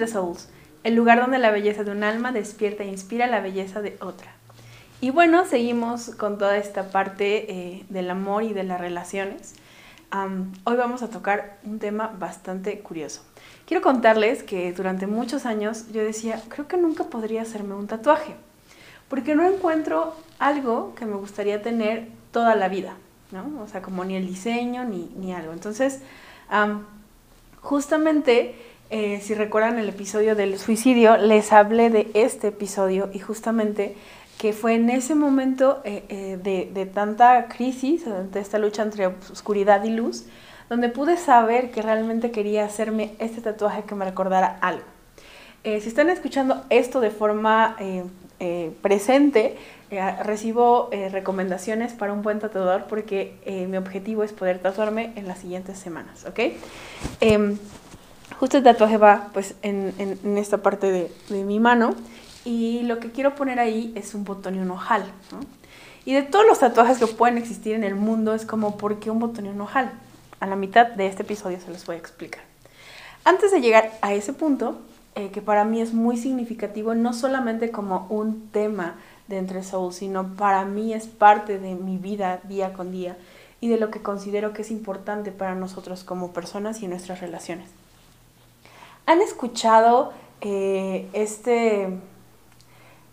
Entre Souls, el lugar donde la belleza de un alma despierta e inspira la belleza de otra. Y bueno, seguimos con toda esta parte eh, del amor y de las relaciones. hoy vamos a tocar un tema bastante curioso. Quiero contarles que durante muchos años yo decía, creo que nunca podría hacerme un tatuaje, porque no encuentro algo que me gustaría tener toda la vida, ¿no? O sea, como ni el diseño ni, ni algo. Entonces, justamente, eh, si recuerdan el episodio del suicidio, les hablé de este episodio y justamente que fue en ese momento eh, eh, de, de, tanta crisis, de esta lucha entre oscuridad y luz, donde pude saber que realmente quería hacerme este tatuaje que me recordara algo. si están escuchando esto de forma presente, recibo recomendaciones para un buen tatuador porque mi objetivo es poder tatuarme en las siguientes semanas, ¿ok? Justo el tatuaje va pues en, esta parte de, mi mano y lo que quiero poner ahí es un botón y un ojal. Y de todos los tatuajes que pueden existir en el mundo es como, ¿por qué un botón y un ojal? A la mitad de este episodio se los voy a explicar. Antes de llegar a ese punto, eh, que para mí es muy significativo, no solamente como un tema de Entre Soul, sino para mí es parte de mi vida día con día y de lo que considero que es importante para nosotros como personas y nuestras relaciones. ¿Han escuchado este,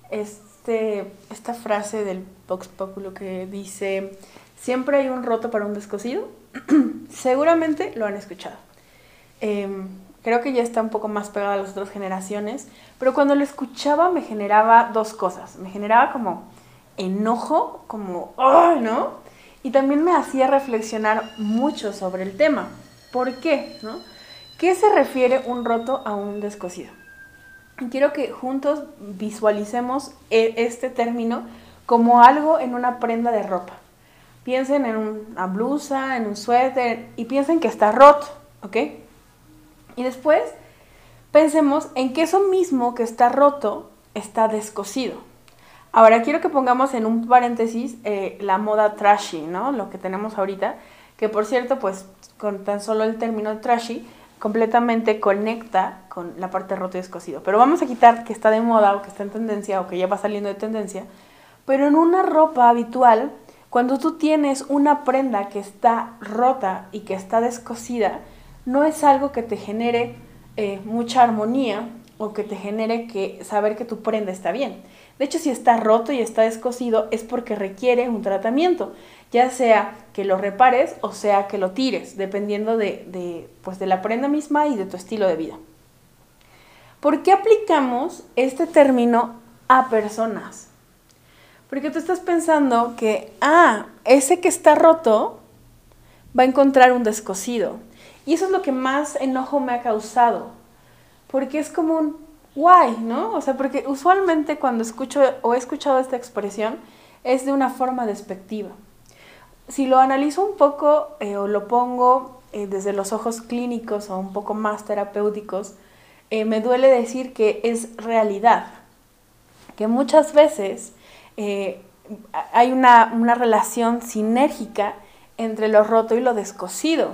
este, esta frase del Vox Populo que dice, siempre hay un roto para un descosido? Seguramente lo han escuchado. Em, creo que ya está un poco más pegado a las otras generaciones, pero cuando lo escuchaba me generaba dos cosas. Me generaba como enojo, como, ¡oh! ¿no? Y también me hacía reflexionar mucho sobre el tema. ¿Por qué? ¿No? ¿Qué se refiere un roto a un descosido? Quiero que juntos visualicemos e, este término como algo en una prenda de ropa. Piensen en una blusa, en un suéter y piensen que está roto, ¿ok? Y después pensemos en que eso mismo que está roto está descosido. Ahora quiero que pongamos en un paréntesis eh, la moda trashy, ¿no? Lo que tenemos ahorita, que por cierto, pues con tan solo el término trashy, completamente conecta con la parte rota y descosido. Pero vamos a quitar que está de moda o que está en tendencia o que ya va saliendo de tendencia. Pero en una ropa habitual, cuando tú tienes una prenda que está rota y que está descosida, no es algo que te genere eh, mucha armonía o que te genere que saber que tu prenda está bien. De hecho, si está roto y está descosido es porque requiere un tratamiento ya sea que lo repares o sea que lo tires, dependiendo de, pues de la prenda misma y de tu estilo de vida. ¿Por qué aplicamos este término a personas? Porque tú estás pensando que, ah, ese que está roto va a encontrar un descosido. Y eso es lo que más enojo me ha causado. Porque es como un guay, ¿no? O sea, porque usualmente cuando escucho o he escuchado esta expresión es de una forma despectiva si lo analizo un poco eh, o lo pongo eh, desde los ojos clínicos o un poco más terapéuticos, eh, me duele decir que es realidad, que muchas veces hay una, una relación sinérgica entre lo roto y lo descosido.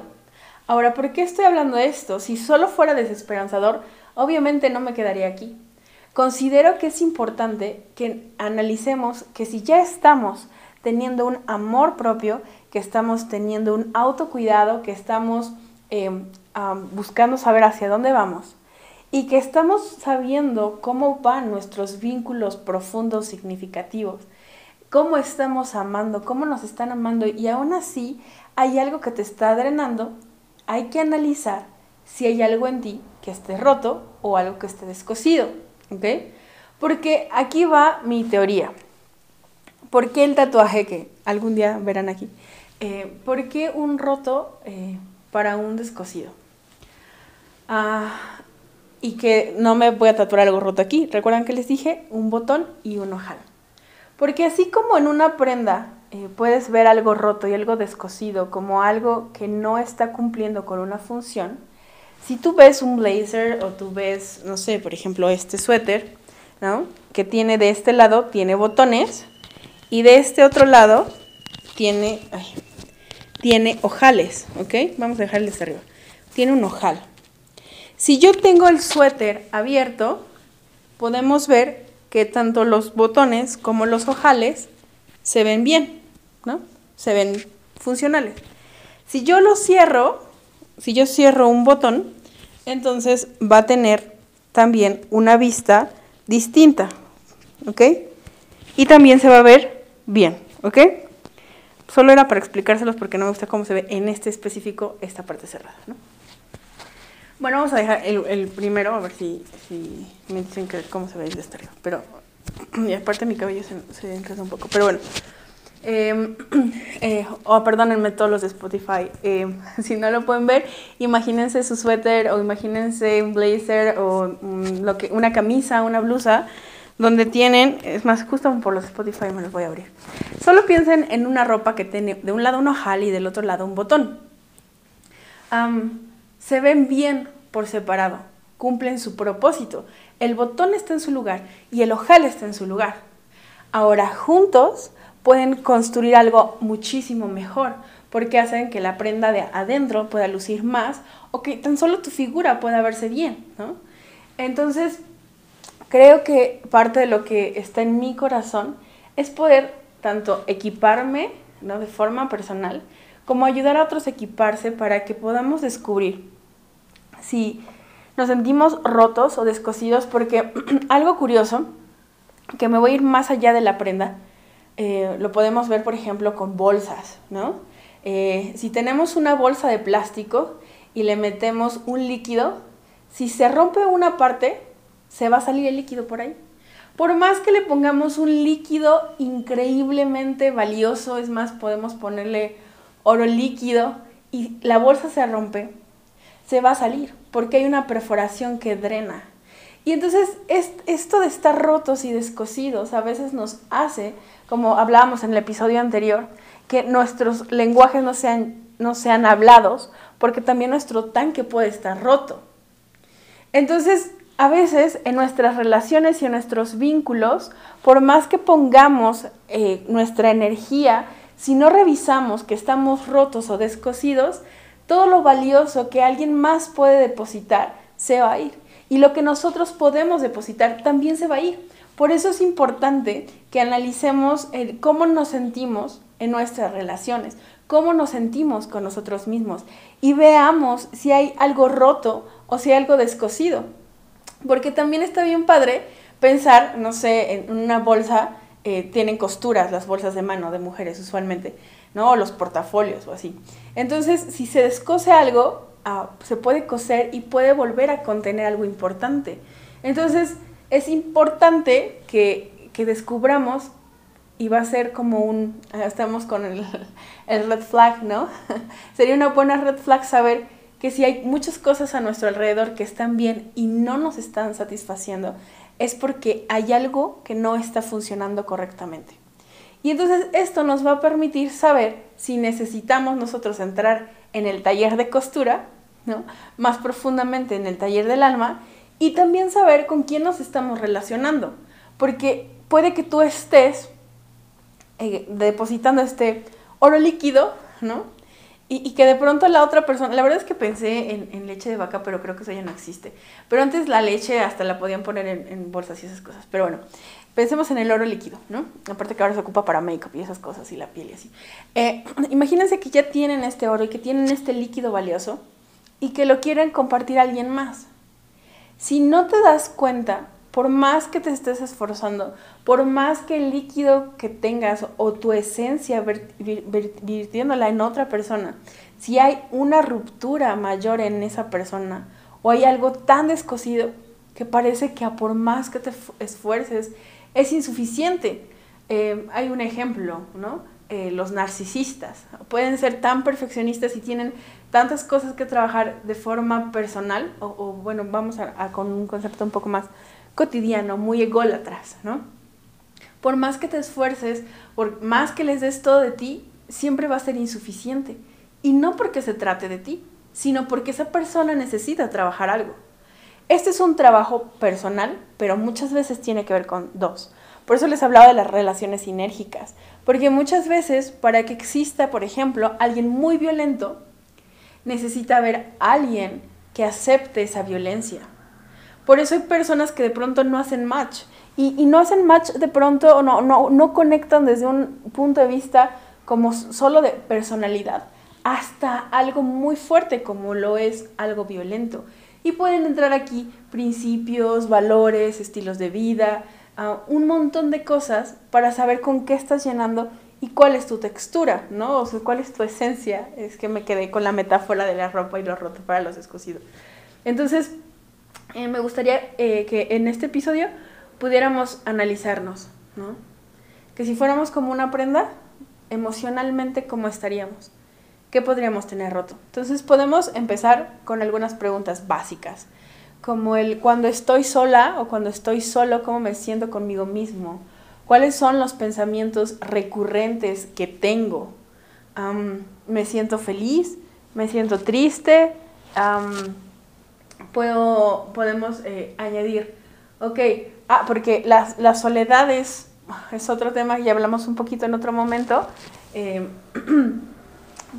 Ahora, ¿por qué estoy hablando de esto? Si solo fuera desesperanzador, obviamente no me quedaría aquí. Considero que es importante que analicemos que si ya estamos teniendo un amor propio, que estamos teniendo un autocuidado, que estamos eh, buscando saber hacia dónde vamos y que estamos sabiendo cómo van nuestros vínculos profundos, significativos, cómo estamos amando, cómo nos están amando y aún así hay algo que te está drenando, hay que analizar si hay algo en ti que esté roto o algo que esté descosido, ¿ok? Porque aquí va mi teoría. ¿Por qué el tatuaje que algún día verán aquí? Eh, ¿Por qué un roto eh, para un descosido? Ah, y que no me voy a tatuar algo roto aquí. ¿Recuerdan que les dije? Un botón y un ojal. Porque así como en una prenda eh, puedes ver algo roto y algo descosido como algo que no está cumpliendo con una función, si tú ves un blazer o tú ves, no sé, por ejemplo, este suéter, ¿no? Que tiene de este lado, tiene botones, y de este otro lado tiene, tiene ojales, ¿ok? Vamos a dejarle arriba. Tiene un ojal. Si yo tengo el suéter abierto, podemos ver que tanto los botones como los ojales se ven bien, ¿no? Se ven funcionales. Si yo lo cierro, si yo cierro un botón, entonces va a tener también una vista distinta, ¿ok? Y también se va a ver bien, ¿ok? Solo era para explicárselos porque no me gusta cómo se ve en este específico esta parte cerrada, ¿no? Bueno, vamos a dejar el, primero, a ver si, me dicen cómo se ve el de este Pero, y aparte mi cabello se, se un poco. Pero bueno, eh, eh, oh, perdónenme todos los de Spotify, em, si no lo pueden ver, imagínense su suéter o imagínense un blazer o lo que, una camisa, una blusa, donde tienen, es más, justo por los Spotify me los voy a abrir. Solo piensen en una ropa que tiene de un lado un ojal y del otro lado un botón. se ven bien por separado, cumplen su propósito. El botón está en su lugar y el ojal está en su lugar. Ahora juntos pueden construir algo muchísimo mejor, porque hacen que la prenda de adentro pueda lucir más o que tan solo tu figura pueda verse bien, ¿no? Entonces, creo que parte de lo que está en mi corazón es poder tanto equiparme, ¿no? De forma personal, como ayudar a otros a equiparse para que podamos descubrir si nos sentimos rotos o descosidos, porque algo curioso, que me voy a ir más allá de la prenda, eh, lo podemos ver, por ejemplo, con bolsas, ¿no? Eh, si tenemos una bolsa de plástico y le metemos un líquido, si se rompe una parte, se va a salir el líquido por ahí. Por más que le pongamos un líquido increíblemente valioso, es más, podemos ponerle oro líquido y la bolsa se rompe, se va a salir porque hay una perforación que drena. Y entonces esto de estar rotos y descosidos a veces nos hace como hablábamos en el episodio anterior, que nuestros lenguajes no sean, no sean hablados, porque también nuestro tanque puede estar roto. Entonces, a veces en nuestras relaciones y en nuestros vínculos, por más que pongamos eh, nuestra energía, si no revisamos que estamos rotos o descosidos, todo lo valioso que alguien más puede depositar se va a ir. Y lo que nosotros podemos depositar también se va a ir. Por eso es importante que analicemos cómo nos sentimos en nuestras relaciones, cómo nos sentimos con nosotros mismos y veamos si hay algo roto o si hay algo descosido. Porque también está bien padre pensar, no sé, en una bolsa, eh, tienen costuras las bolsas de mano de mujeres usualmente, ¿no? O los portafolios o así. Entonces, si se descose algo, ah, se puede coser y puede volver a contener algo importante. Entonces, es importante que, descubramos y va a ser como un, ah, estamos con el, el red flag, ¿no? Sería una buena red flag saber que si hay muchas cosas a nuestro alrededor que están bien y no nos están satisfaciendo, es porque hay algo que no está funcionando correctamente. Y entonces esto nos va a permitir saber si necesitamos nosotros entrar en el taller de costura, ¿no? Más profundamente en el taller del alma y también saber con quién nos estamos relacionando, porque puede que tú estés eh, depositando este oro líquido, ¿no? Y, que de pronto la otra persona, la verdad es que pensé en, leche de vaca, pero creo que eso ya no existe. Pero antes la leche hasta la podían poner en, bolsas y esas cosas. Pero bueno, pensemos en el oro líquido, ¿no? Aparte que ahora se ocupa para make-up y esas cosas y la piel y así. Eh, imagínense que ya tienen este oro y que tienen este líquido valioso y que lo quieren compartir a alguien más. Si no te das cuenta, por más que te estés esforzando, por más que el líquido que tengas o tu esencia virtiéndola en otra persona, si hay una ruptura mayor en esa persona o hay algo tan descosido que parece que a por más que te esfuerces es insuficiente. Eh, hay un ejemplo, ¿no? Eh, los narcisistas. Pueden ser tan perfeccionistas y tienen tantas cosas que trabajar de forma personal, o, bueno, vamos a, con un concepto un poco más cotidiano, muy ególatras, ¿no? Por más que te esfuerces, por más que les des todo de ti, siempre va a ser insuficiente. Y no porque se trate de ti, sino porque esa persona necesita trabajar algo. Este es un trabajo personal, pero muchas veces tiene que ver con dos. Por eso les hablaba de las relaciones sinérgicas, porque muchas veces para que exista, por ejemplo, alguien muy violento, necesita haber alguien que acepte esa violencia. Por eso hay personas que de pronto no hacen match. Y, no hacen match de pronto, o no, no, no conectan desde un punto de vista como solo de personalidad, hasta algo muy fuerte como lo es algo violento. Y pueden entrar aquí principios, valores, estilos de vida, ah, un montón de cosas para saber con qué estás llenando y cuál es tu textura, ¿no? O sea, cuál es tu esencia. Es que me quedé con la metáfora de la ropa y lo roto para los escocidos. Entonces, eh, me gustaría eh, que en este episodio pudiéramos analizarnos, ¿no? Que si fuéramos como una prenda, emocionalmente, ¿cómo estaríamos? ¿Qué podríamos tener roto? Entonces, podemos empezar con algunas preguntas básicas, como el cuando estoy sola o cuando estoy solo, ¿cómo me siento conmigo mismo? ¿Cuáles son los pensamientos recurrentes que tengo? ¿Me siento feliz? ¿Me siento triste? puedo, podemos eh, añadir, ok, ah, porque la, la, soledad es, otro tema que ya hablamos un poquito en otro momento, em,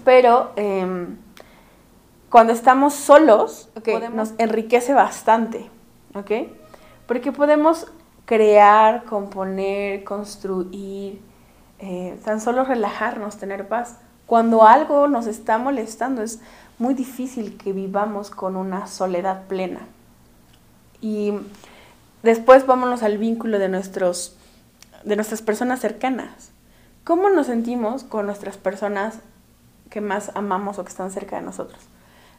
pero em, cuando estamos solos, nos enriquece bastante, ¿ok? Porque podemos crear, componer, construir, eh, tan solo relajarnos, tener paz. Cuando algo nos está molestando es muy difícil que vivamos con una soledad plena. Y después vámonos al vínculo de, nuestros, de nuestras personas cercanas. ¿Cómo nos sentimos con nuestras personas que más amamos o que están cerca de nosotros?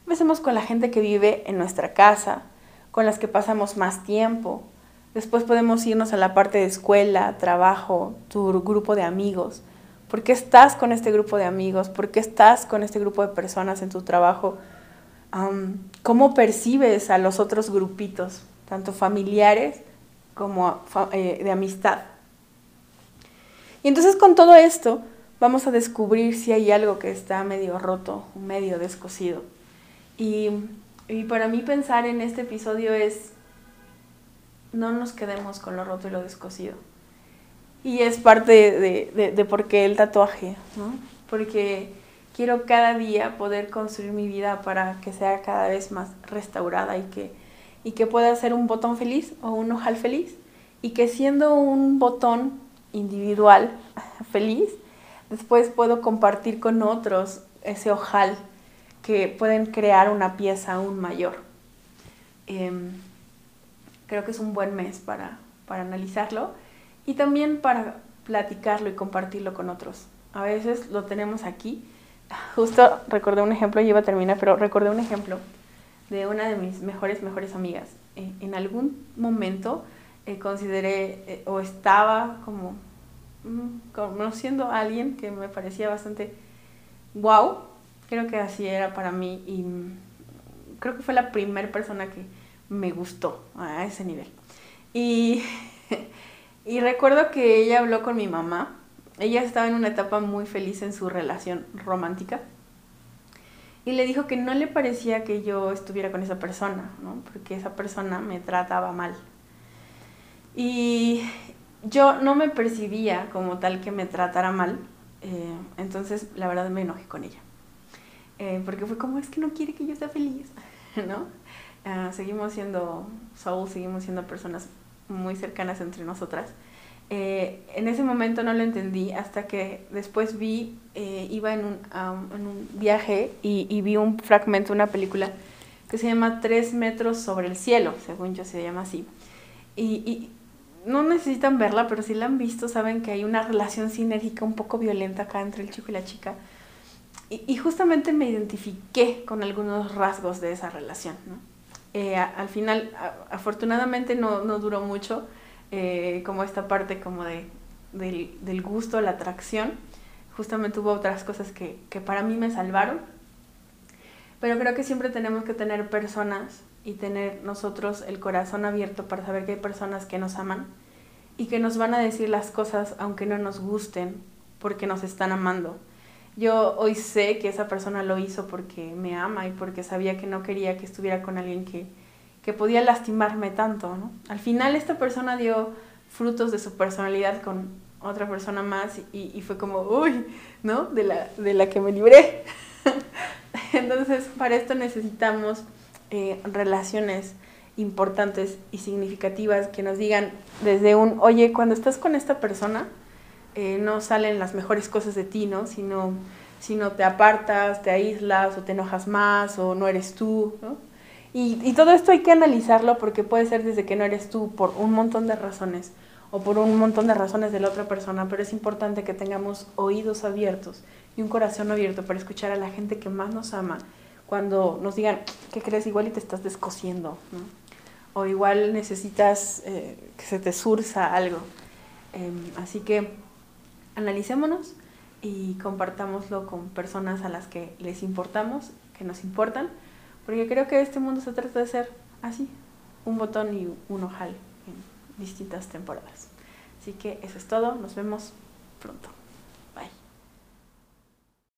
Empecemos con la gente que vive en nuestra casa, con las que pasamos más tiempo, Después podemos irnos a la parte de escuela, trabajo, tu grupo de amigos. ¿Por qué estás con este grupo de amigos? ¿Por qué estás con este grupo de personas en tu trabajo? ¿Cómo percibes a los otros grupitos, tanto familiares como eh, de amistad? Y entonces con todo esto vamos a descubrir si hay algo que está medio roto, medio descosido. Y para mí pensar en este episodio es no nos quedemos con lo roto y lo descosido. Y es parte de, de, por qué el tatuaje, ¿no? Porque quiero cada día poder construir mi vida para que sea cada vez más restaurada y que, y que pueda ser un botón feliz o un ojal feliz. Y que siendo un botón individual feliz, después puedo compartir con otros ese ojal que pueden crear una pieza aún mayor. Em, creo que es un buen mes para, para analizarlo y también para platicarlo y compartirlo con otros. A veces lo tenemos aquí. Justo recordé un ejemplo, y iba a terminar, pero recordé un ejemplo de una de mis mejores, mejores amigas. Eh, en algún momento eh, consideré eh, o estaba como mm, conociendo a alguien que me parecía bastante wow. Creo que así era para mí y creo que fue la primera persona que me gustó a ese nivel. Y, y recuerdo que ella habló con mi mamá. Ella estaba en una etapa muy feliz en su relación romántica. Y le dijo que no le parecía que yo estuviera con esa persona, ¿no? porque esa persona me trataba mal. Y yo no me percibía como tal que me tratara mal, eh, entonces la verdad me enojé con ella. Eh, porque fue como, es que no quiere que yo sea feliz, ¿no? Ah, seguimos siendo Soul, seguimos siendo personas muy cercanas entre nosotras. Eh, en ese momento no lo entendí hasta que después vi, eh, iba en un, en un viaje y, y, vi un fragmento una película que se llama Tres metros sobre el cielo, según yo se llama así. Y, y, no necesitan verla, pero si la han visto saben que hay una relación sinérgica un poco violenta acá entre el chico y la chica. Y, y justamente me identifiqué con algunos rasgos de esa relación, ¿no? Eh, al final, afortunadamente no, no, duró mucho, eh, como esta parte como de, del, del, gusto, la atracción. Justamente hubo otras cosas que, que para mí me salvaron. Pero creo que siempre tenemos que tener personas y tener nosotros el corazón abierto para saber que hay personas que nos aman y que nos van a decir las cosas aunque no nos gusten porque nos están amando. Yo hoy sé que esa persona lo hizo porque me ama y porque sabía que no quería que estuviera con alguien que, que podía lastimarme tanto, ¿no? Al final esta persona dio frutos de su personalidad con otra persona más y, fue como, uy, ¿no? De la, de la que me libré. Entonces, para esto necesitamos eh, relaciones importantes y significativas que nos digan desde un, oye, cuando estás con esta persona, eh, no salen las mejores cosas de ti, ¿no? Sino, sino te apartas, te aíslas o te enojas más o no eres tú, ¿no? Y, todo esto hay que analizarlo porque puede ser desde que no eres tú por un montón de razones o por un montón de razones de la otra persona, pero es importante que tengamos oídos abiertos y un corazón abierto para escuchar a la gente que más nos ama cuando nos digan, ¿qué crees? Igual y te estás descosiendo, ¿no? o igual necesitas eh, que se te surza algo. Em, así que analicémonos y compartámoslo con personas a las que les importamos, que nos importan, porque creo que este mundo se trata de ser así, un botón y un ojal en distintas temporadas. Así que eso es todo, nos vemos pronto.